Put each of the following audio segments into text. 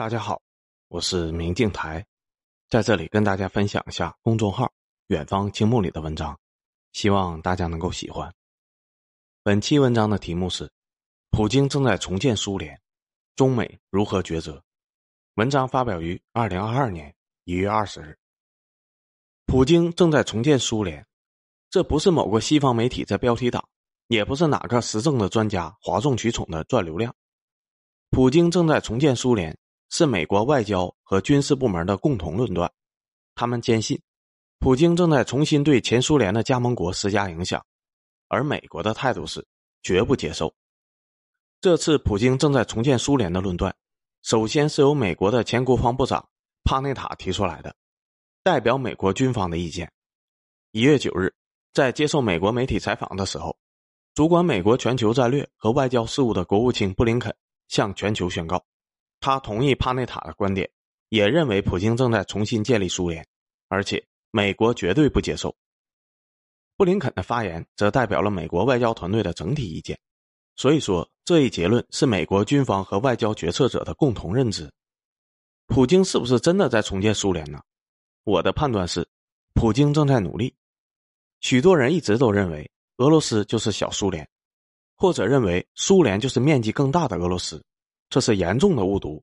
大家好，我是明镜台，在这里跟大家分享一下公众号“远方青木”里的文章，希望大家能够喜欢。本期文章的题目是：普京正在重建苏联，中美如何抉择？文章发表于二零二二年一月二十日。普京正在重建苏联，这不是某个西方媒体在标题党，也不是哪个时政的专家哗众取宠的赚流量。普京正在重建苏联。是美国外交和军事部门的共同论断，他们坚信，普京正在重新对前苏联的加盟国施加影响，而美国的态度是绝不接受。这次普京正在重建苏联的论断，首先是由美国的前国防部长帕内塔提出来的，代表美国军方的意见。一月九日，在接受美国媒体采访的时候，主管美国全球战略和外交事务的国务卿布林肯向全球宣告。他同意帕内塔的观点，也认为普京正在重新建立苏联，而且美国绝对不接受。布林肯的发言则代表了美国外交团队的整体意见，所以说这一结论是美国军方和外交决策者的共同认知。普京是不是真的在重建苏联呢？我的判断是，普京正在努力。许多人一直都认为俄罗斯就是小苏联，或者认为苏联就是面积更大的俄罗斯。这是严重的误读。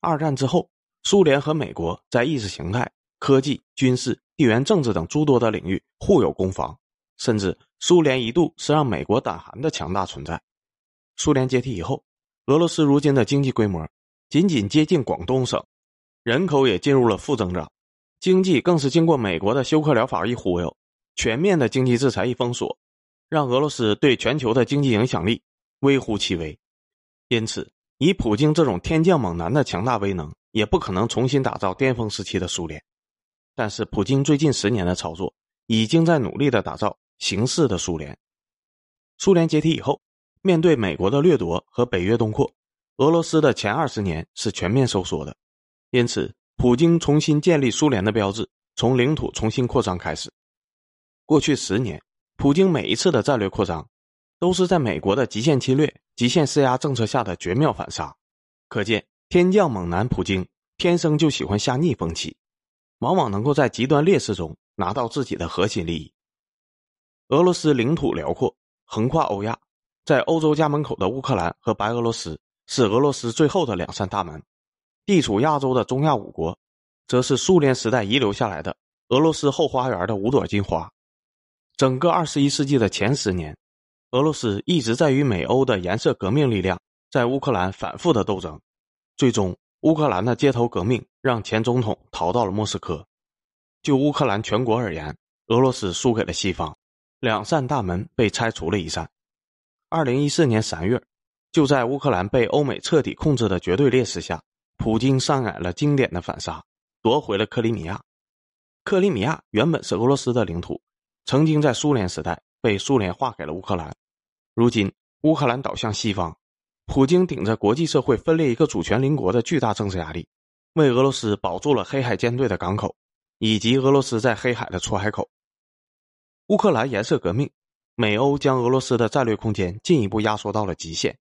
二战之后，苏联和美国在意识形态、科技、军事、地缘政治等诸多的领域互有攻防，甚至苏联一度是让美国胆寒的强大存在。苏联解体以后，俄罗斯如今的经济规模仅仅接近广东省，人口也进入了负增长，经济更是经过美国的休克疗法一忽悠，全面的经济制裁一封锁，让俄罗斯对全球的经济影响力微乎其微。因此。以普京这种天降猛男的强大威能，也不可能重新打造巅峰时期的苏联。但是，普京最近十年的操作，已经在努力的打造形式的苏联。苏联解体以后，面对美国的掠夺和北约东扩，俄罗斯的前二十年是全面收缩的。因此，普京重新建立苏联的标志，从领土重新扩张开始。过去十年，普京每一次的战略扩张。都是在美国的极限侵略、极限施压政策下的绝妙反杀，可见天降猛男普京天生就喜欢下逆风棋，往往能够在极端劣势中拿到自己的核心利益。俄罗斯领土辽阔，横跨欧亚，在欧洲家门口的乌克兰和白俄罗斯是俄罗斯最后的两扇大门，地处亚洲的中亚五国，则是苏联时代遗留下来的俄罗斯后花园的五朵金花。整个二十一世纪的前十年。俄罗斯一直在与美欧的颜色革命力量在乌克兰反复的斗争，最终乌克兰的街头革命让前总统逃到了莫斯科。就乌克兰全国而言，俄罗斯输给了西方，两扇大门被拆除了一扇。二零一四年三月，就在乌克兰被欧美彻底控制的绝对劣势下，普京上演了经典的反杀，夺回了克里米亚。克里米亚原本是俄罗斯的领土，曾经在苏联时代被苏联划给了乌克兰。如今，乌克兰倒向西方，普京顶着国际社会分裂一个主权邻国的巨大政治压力，为俄罗斯保住了黑海舰队的港口，以及俄罗斯在黑海的出海口。乌克兰颜色革命，美欧将俄罗斯的战略空间进一步压缩到了极限，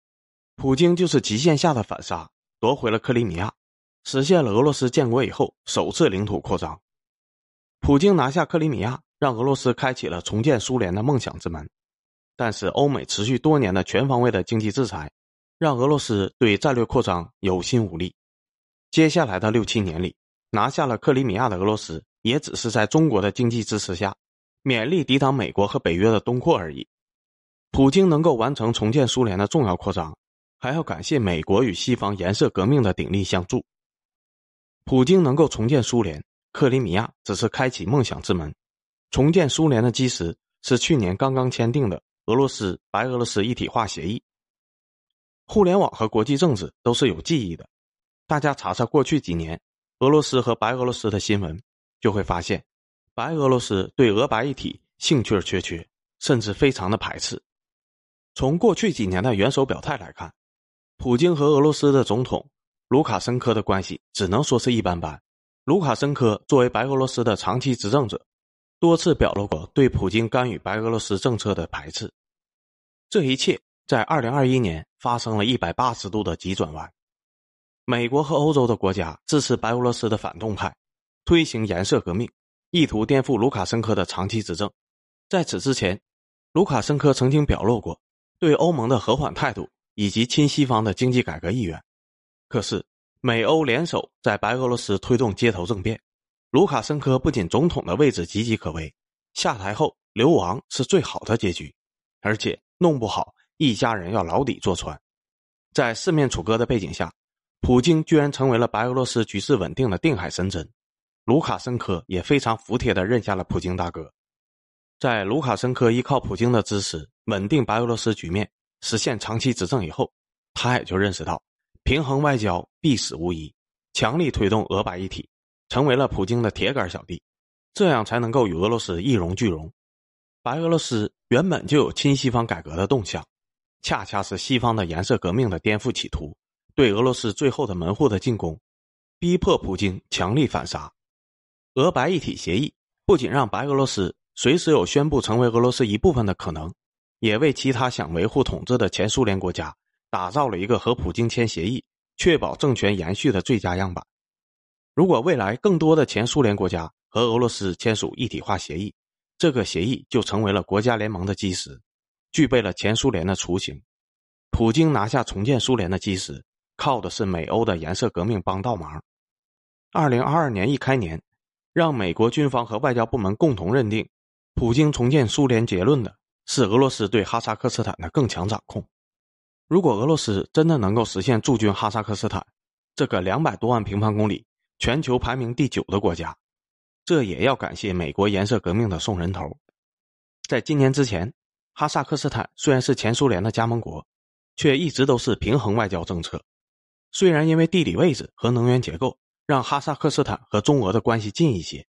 普京就是极限下的反杀，夺回了克里米亚，实现了俄罗斯建国以后首次领土扩张。普京拿下克里米亚，让俄罗斯开启了重建苏联的梦想之门。但是，欧美持续多年的全方位的经济制裁，让俄罗斯对战略扩张有心无力。接下来的六七年里，拿下了克里米亚的俄罗斯，也只是在中国的经济支持下，勉力抵挡美国和北约的东扩而已。普京能够完成重建苏联的重要扩张，还要感谢美国与西方颜色革命的鼎力相助。普京能够重建苏联，克里米亚只是开启梦想之门，重建苏联的基石是去年刚刚签订的。俄罗斯白俄罗斯一体化协议，互联网和国际政治都是有记忆的。大家查查过去几年俄罗斯和白俄罗斯的新闻，就会发现，白俄罗斯对俄白一体兴趣缺缺，甚至非常的排斥。从过去几年的元首表态来看，普京和俄罗斯的总统卢卡申科的关系只能说是一般般。卢卡申科作为白俄罗斯的长期执政者。多次表露过对普京干预白俄罗斯政策的排斥，这一切在二零二一年发生了一百八十度的急转弯。美国和欧洲的国家支持白俄罗斯的反动派，推行颜色革命，意图颠覆卢卡申科的长期执政。在此之前，卢卡申科曾经表露过对欧盟的和缓态度以及亲西方的经济改革意愿。可是，美欧联手在白俄罗斯推动街头政变，卢卡申科不仅总统的位置岌岌可危，下台后流亡是最好的结局，而且弄不好一家人要牢底坐穿。在四面楚歌的背景下。普京居然成为了白俄罗斯局势稳定的定海神针，卢卡申科也非常服帖地认下了普京大哥。在卢卡申科依靠普京的支持稳定白俄罗斯局面，实现长期执政以后，他也就认识到平衡外交必死无疑，强力推动俄白一体，成为了普京的铁杆小弟，这样才能够与俄罗斯一荣俱荣。白俄罗斯原本就有亲西方改革的动向，恰恰是西方的颜色革命的颠覆企图。对俄罗斯最后的门户的进攻，逼迫普京强力反杀。俄白一体协议不仅让白俄罗斯随时有宣布成为俄罗斯一部分的可能，也为其他想维护统治的前苏联国家打造了一个和普京签协议、确保政权延续的最佳样板。如果未来更多的前苏联国家和俄罗斯签署一体化协议，这个协议就成为了国家联盟的基石，具备了前苏联的雏形。普京拿下重建苏联的基石。靠的是美欧的颜色革命帮倒忙。二零二二年一开年，让美国军方和外交部门共同认定，普京重建苏联结论的是俄罗斯对哈萨克斯坦的更强掌控。如果俄罗斯真的能够实现驻军哈萨克斯坦这个两百多万平方公里、全球排名第九的国家，这也要感谢美国颜色革命的送人头。在今年之前，哈萨克斯坦虽然是前苏联的加盟国，却一直都是平衡外交政策。虽然因为地理位置和能源结构让哈萨克斯坦和中俄的关系近一些，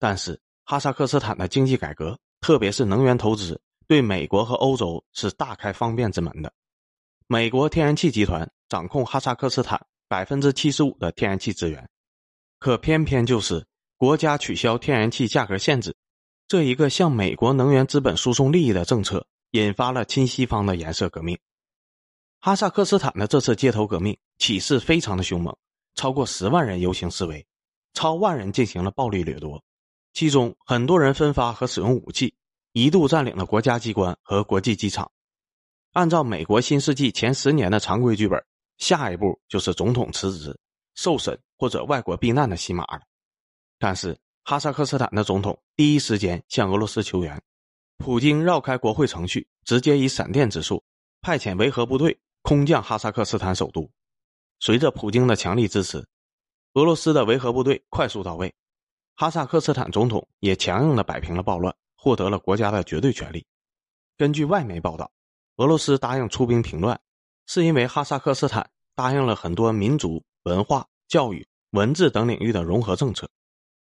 但是哈萨克斯坦的经济改革，特别是能源投资，对美国和欧洲是大开方便之门的。美国天然气集团掌控哈萨克斯坦百分之七十五的天然气资源，可偏偏就是国家取消天然气价格限制，这一个向美国能源资本输送利益的政策，引发了亲西方的颜色革命。哈萨克斯坦的这次街头革命气势非常的凶猛，超过十万人游行示威，超万人进行了暴力掠夺，其中很多人分发和使用武器，一度占领了国家机关和国际机场。按照美国新世纪前十年的常规剧本，下一步就是总统辞职、受审或者外国避难的戏码了。但是哈萨克斯坦的总统第一时间向俄罗斯求援，普京绕开国会程序，直接以闪电之术派遣维和部队。空降哈萨克斯坦首都，随着普京的强力支持，俄罗斯的维和部队快速到位，哈萨克斯坦总统也强硬的摆平了暴乱，获得了国家的绝对权利。根据外媒报道，俄罗斯答应出兵平乱，是因为哈萨克斯坦答应了很多民族、文化、教育、文字等领域的融合政策，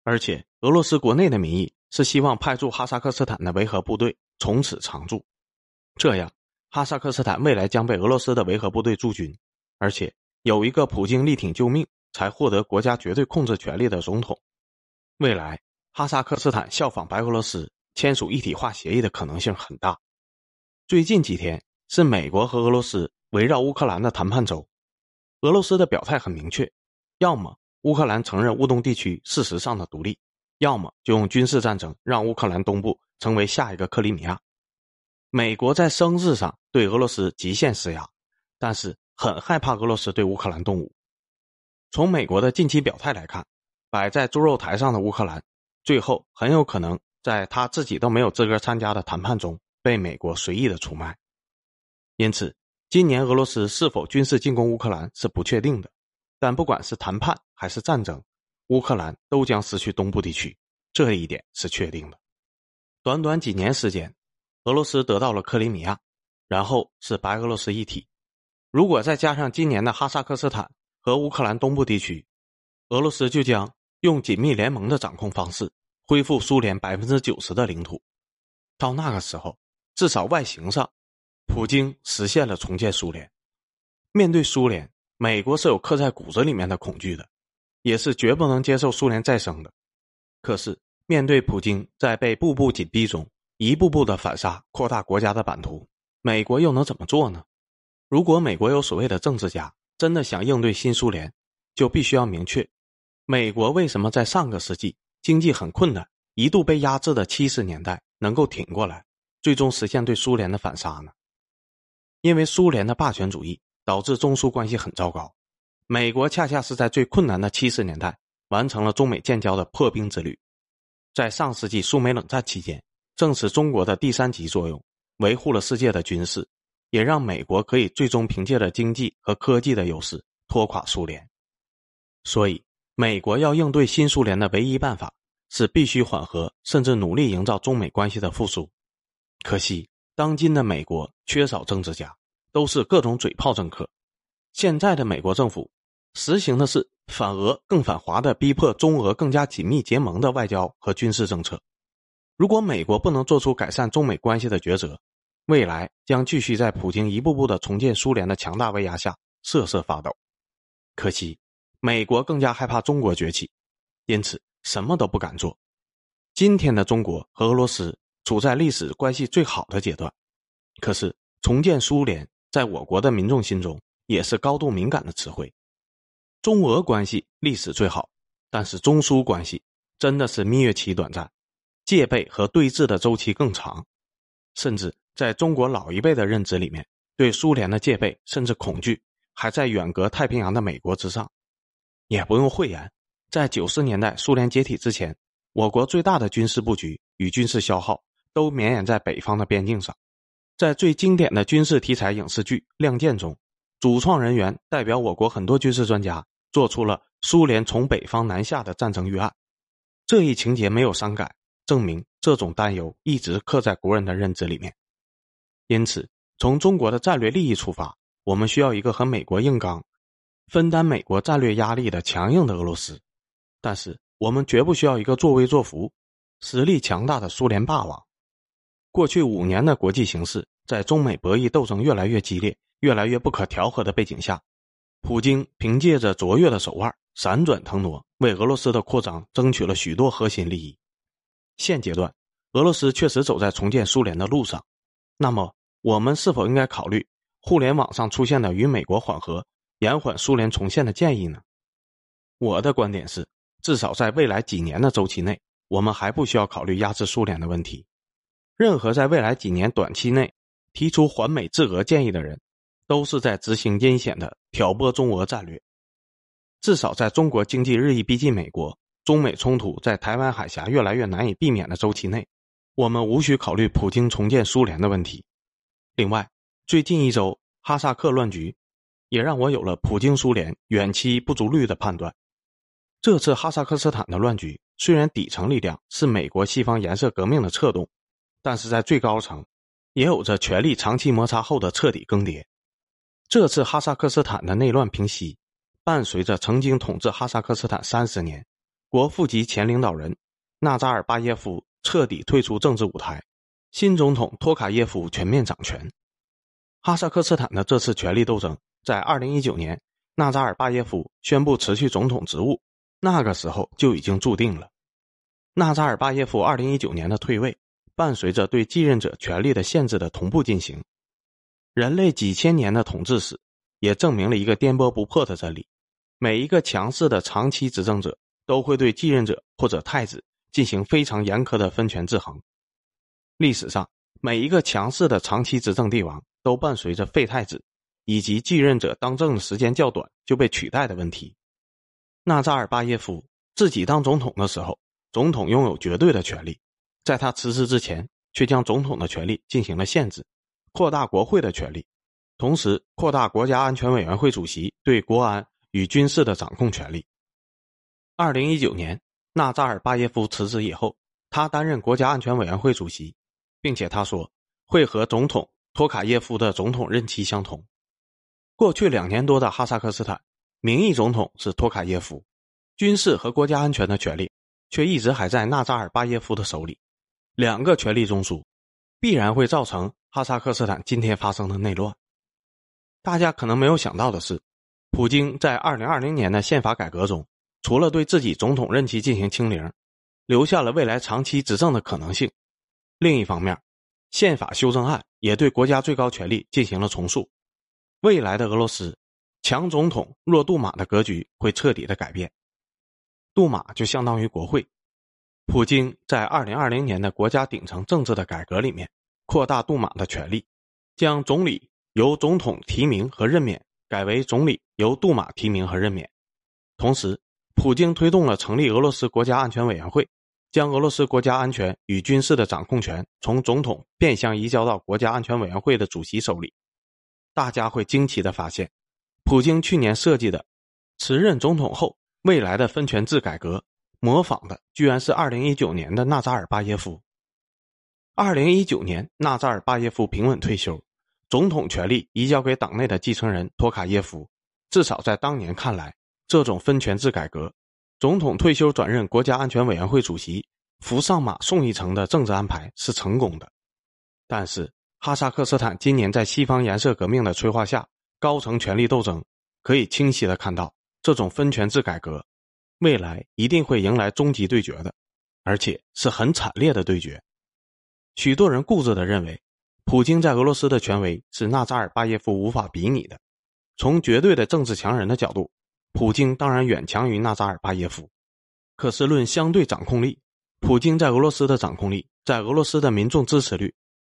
而且俄罗斯国内的民意是希望派驻哈萨克斯坦的维和部队从此常驻，这样。哈萨克斯坦未来将被俄罗斯的维和部队驻军，而且有一个普京力挺救命才获得国家绝对控制权力的总统。未来哈萨克斯坦效仿白俄罗斯签署一体化协议的可能性很大。最近几天是美国和俄罗斯围绕乌克兰的谈判周，俄罗斯的表态很明确：要么乌克兰承认乌东地区事实上的独立，要么就用军事战争让乌克兰东部成为下一个克里米亚。美国在声势上对俄罗斯极限施压，但是很害怕俄罗斯对乌克兰动武。从美国的近期表态来看，摆在猪肉台上的乌克兰，最后很有可能在他自己都没有资格参加的谈判中被美国随意的出卖。因此，今年俄罗斯是否军事进攻乌克兰是不确定的。但不管是谈判还是战争，乌克兰都将失去东部地区，这一点是确定的。短短几年时间。俄罗斯得到了克里米亚，然后是白俄罗斯一体。如果再加上今年的哈萨克斯坦和乌克兰东部地区，俄罗斯就将用紧密联盟的掌控方式恢复苏联百分之九十的领土。到那个时候，至少外形上，普京实现了重建苏联。面对苏联，美国是有刻在骨子里面的恐惧的，也是绝不能接受苏联再生的。可是面对普京在被步步紧逼中，一步步的反杀，扩大国家的版图，美国又能怎么做呢？如果美国有所谓的政治家真的想应对新苏联，就必须要明确，美国为什么在上个世纪经济很困难、一度被压制的七十年代能够挺过来，最终实现对苏联的反杀呢？因为苏联的霸权主义导致中苏关系很糟糕，美国恰恰是在最困难的七十年代完成了中美建交的破冰之旅。在上世纪苏美冷战期间，正是中国的第三级作用维护了世界的军事，也让美国可以最终凭借着经济和科技的优势拖垮苏联。所以，美国要应对新苏联的唯一办法是必须缓和，甚至努力营造中美关系的复苏。可惜。当今的美国缺少政治家，都是各种嘴炮政客。现在的美国政府实行的是反俄更反华的，逼迫中俄更加紧密结盟的外交和军事政策。如果美国不能做出改善中美关系的抉择，未来将继续在普京一步步的重建苏联的强大威压下瑟瑟发抖。可惜，美国更加害怕中国崛起，因此什么都不敢做。今天的中国和俄罗斯。处在历史关系最好的阶段，可是重建苏联在我国的民众心中也是高度敏感的词汇。中俄关系历史最好，但是中苏关系真的是蜜月期短暂，戒备和对峙的周期更长，甚至在中国老一辈的认知里面，对苏联的戒备甚至恐惧还在远隔太平洋的美国之上。也不用讳言，在九十年代苏联解体之前，我国最大的军事布局与军事消耗。都绵延在北方的边境上，在最经典的军事题材影视剧《亮剑》中，主创人员代表我国很多军事专家做出了苏联从北方南下的战争预案。这一情节没有删改，证明这种担忧一直刻在国人的认知里面。因此，从中国的战略利益出发，我们需要一个和美国硬刚、分担美国战略压力的强硬的俄罗斯，但是我们绝不需要一个作威作福、实力强大的苏联霸王。过去五年的国际形势，在中美博弈斗争越来越激烈、越来越不可调和的背景下，普京凭借着卓越的手腕，闪转腾挪，为俄罗斯的扩张争取了许多核心利益。现阶段，俄罗斯确实走在重建苏联的路上。那么，我们是否应该考虑互联网上出现的与美国缓和、延缓苏联重现的建议呢？我的观点是，至少在未来几年的周期内，我们还不需要考虑压制苏联的问题。任何在未来几年短期内提出环美制俄建议的人，都是在执行阴险的挑拨中俄战略。至少在中国经济日益逼近美国、中美冲突在台湾海峡越来越难以避免的周期内，我们无需考虑普京重建苏联的问题。另外，最近一周哈萨克乱局，也让我有了普京苏联远期不足虑的判断。这次哈萨克斯坦的乱局，虽然底层力量是美国西方颜色革命的策动。但是在最高层，也有着权力长期摩擦后的彻底更迭。这次哈萨克斯坦的内乱平息，伴随着曾经统治哈萨克斯坦三十年、国父级前领导人纳扎尔巴耶夫彻底退出政治舞台，新总统托卡耶夫全面掌权。哈萨克斯坦的这次权力斗争，在二零一九年纳扎尔巴耶夫宣布辞去总统职务，那个时候就已经注定了。纳扎尔巴耶夫二零一九年的退位。伴随着对继任者权力的限制的同步进行，人类几千年的统治史也证明了一个颠簸不破的真理：每一个强势的长期执政者都会对继任者或者太子进行非常严苛的分权制衡。历史上，每一个强势的长期执政帝王都伴随着废太子以及继任者当政的时间较短就被取代的问题。纳扎尔巴耶夫自己当总统的时候，总统拥有绝对的权利。在他辞职之前，却将总统的权力进行了限制，扩大国会的权力，同时扩大国家安全委员会主席对国安与军事的掌控权力。二零一九年，纳扎尔巴耶夫辞职以后，他担任国家安全委员会主席，并且他说会和总统托卡耶夫的总统任期相同。过去两年多的哈萨克斯坦，名义总统是托卡耶夫，军事和国家安全的权利却一直还在纳扎尔巴耶夫的手里。两个权力中枢，必然会造成哈萨克斯坦今天发生的内乱。大家可能没有想到的是，普京在二零二零年的宪法改革中，除了对自己总统任期进行清零，留下了未来长期执政的可能性。另一方面，宪法修正案也对国家最高权力进行了重塑。未来的俄罗斯强总统弱杜马的格局会彻底的改变。杜马就相当于国会。普京在二零二零年的国家顶层政治的改革里面，扩大杜马的权力，将总理由总统提名和任免改为总理由杜马提名和任免。同时，普京推动了成立俄罗斯国家安全委员会，将俄罗斯国家安全与军事的掌控权从总统变相移交到国家安全委员会的主席手里。大家会惊奇的发现，普京去年设计的辞任总统后未来的分权制改革。模仿的居然是二零一九年的纳扎尔巴耶夫。二零一九年，纳扎尔巴耶夫平稳退休，总统权力移交给党内的继承人托卡耶夫。至少在当年看来，这种分权制改革，总统退休转任国家安全委员会主席，扶上马送一程的政治安排是成功的。但是，哈萨克斯坦今年在西方颜色革命的催化下，高层权力斗争，可以清晰的看到这种分权制改革。未来一定会迎来终极对决的，而且是很惨烈的对决。许多人固执的认为，普京在俄罗斯的权威是纳扎尔巴耶夫无法比拟的。从绝对的政治强人的角度，普京当然远强于纳扎尔巴耶夫。可是论相对掌控力，普京在俄罗斯的掌控力，在俄罗斯的民众支持率，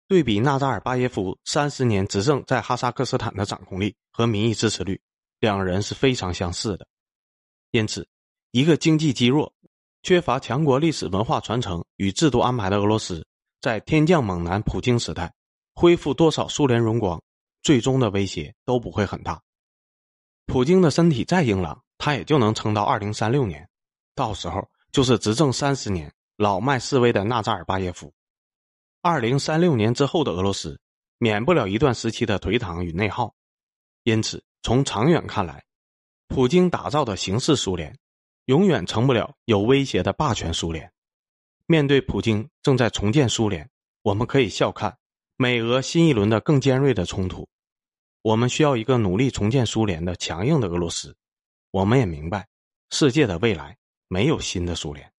对比纳扎尔巴耶夫三十年执政在哈萨克斯坦的掌控力和民意支持率，两人是非常相似的。因此。一个经济积弱、缺乏强国历史文化传承与制度安排的俄罗斯，在天降猛男普京时代，恢复多少苏联荣光，最终的威胁都不会很大。普京的身体再硬朗，他也就能撑到二零三六年，到时候就是执政三十年、老迈示威的纳扎尔巴耶夫。二零三六年之后的俄罗斯，免不了一段时期的颓唐与内耗。因此，从长远看来，普京打造的形式苏联。永远成不了有威胁的霸权苏联。面对普京正在重建苏联，我们可以笑看美俄新一轮的更尖锐的冲突。我们需要一个努力重建苏联的强硬的俄罗斯。我们也明白，世界的未来没有新的苏联。